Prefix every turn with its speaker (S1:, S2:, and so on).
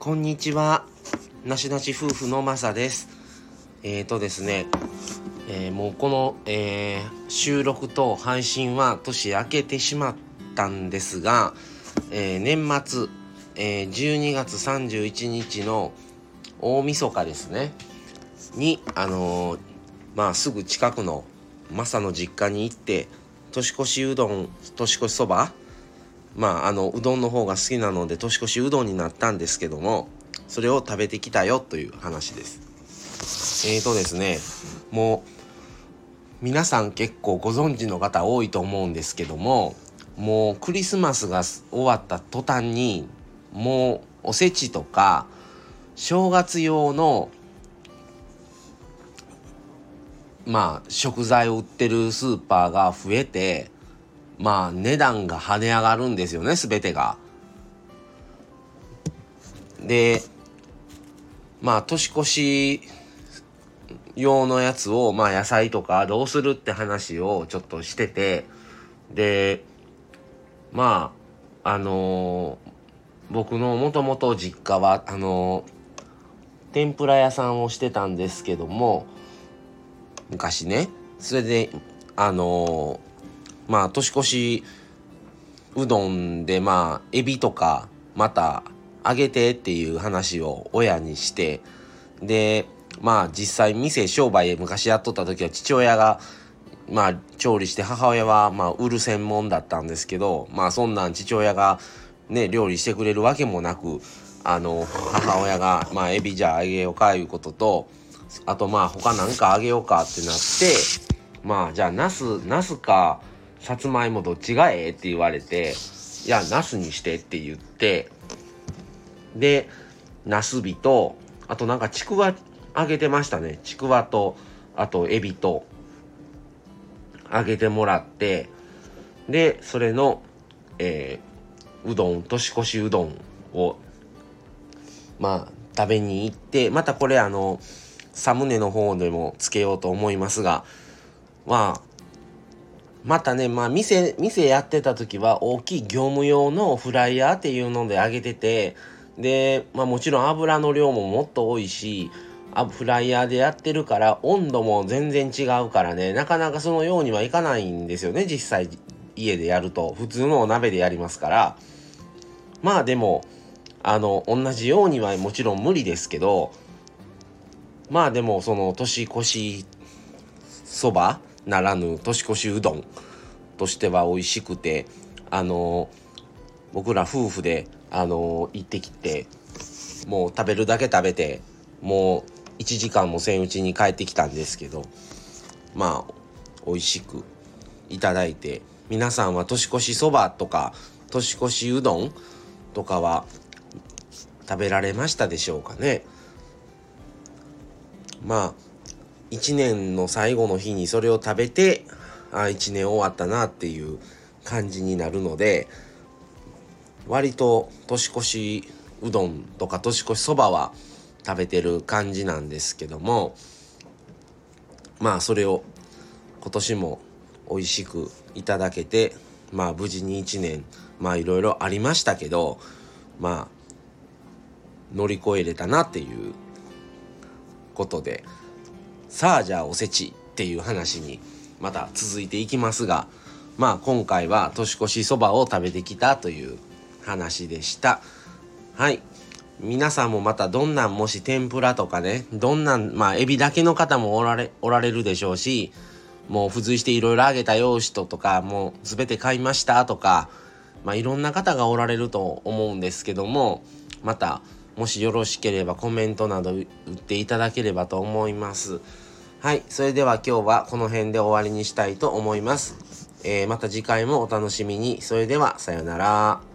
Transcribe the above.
S1: こんにちは。なしなし夫婦のまさです。えーとですね、えーもうこの、えー収録と配信は年明けてしまったんですが、え年末、え12月31日の大晦日ですね、に、あのまあすぐ近くのマサの実家に行って、年越しうどん、年越しそばまああのうどんの方が好きなので年越しうどんになったんですけどもそれを食べてきたよという話です。えーとですねもう皆さん結構ご存知の方多いと思うんですけどももうクリスマスが終わった途端にもうおせちとか正月用のまあ食材を売ってるスーパーが増えてまあ値段が跳ね上がるんですよね全てが。でまあ年越し用のやつをまあ野菜とかどうするって話をちょっとしててでまああのー僕のもともと実家はあのー天ぷら屋さんをしてたんですけども昔ねそれであのーまあ年越しうどんでまあエビとかまたあげてっていう話を親にしてでまあ実際店商売昔やっとった時は父親がまあ調理して母親はまあ売る専門だったんですけどまあそんなん父親がね料理してくれるわけもなくあの母親がまあエビじゃああげようかいうこととあとまあ他なんかあげようかってなってまあじゃあナスナスかさつまいもどっちがええって言われていやナスにしてって言ってでナスビとあとなんかちくわあげてましたね。ちくわとあとエビとあげてもらってでそれのえーうどん年越しうどんをまあ食べに行ってまたこれあのサムネの方でもつけようと思いますがまあまたねまあ店店やってた時は大きい業務用のフライヤーっていうので揚げててでまあもちろん油の量ももっと多いしフライヤーでやってるから温度も全然違うからねなかなかそのようにはいかないんですよね実際家でやると。普通のお鍋でやりますから。まあでもあの同じようにはもちろん無理ですけどまあでもその年越しそばならぬ年越しうどんとしては美味しくてあの僕ら夫婦であの行ってきてもう食べるだけ食べてもう1時間もせんうちに帰ってきたんですけどまあ美味しくいただいて皆さんは年越しそばとか年越しうどんとかは食べられましたでしょうかね。まあ1年の最後の日にそれを食べてあ1年終わったなっていう感じになるので割と年越しうどんとか年越しそばは食べてる感じなんですけどもまあそれを今年も美味しくいただけてまあ無事に1年まあいろいろありましたけどまあ乗り越えれたなっていうことでさあじゃあおせちっていう話にまた続いていきますがまあ今回は年越しそばを食べてきたという話でした。はい。皆さんもまたどんなんもし天ぷらとかねどんなんまあエビだけの方もおられおられるでしょうしもう付随していろいろあげたよ人とかもう全て買いましたとかまあいろんな方がおられると思うんですけどもまたもしよろしければコメントなど打っていただければと思います。はいそれでは今日はこの辺で終わりにしたいと思います、えーまた次回もお楽しみに。それではさようなら。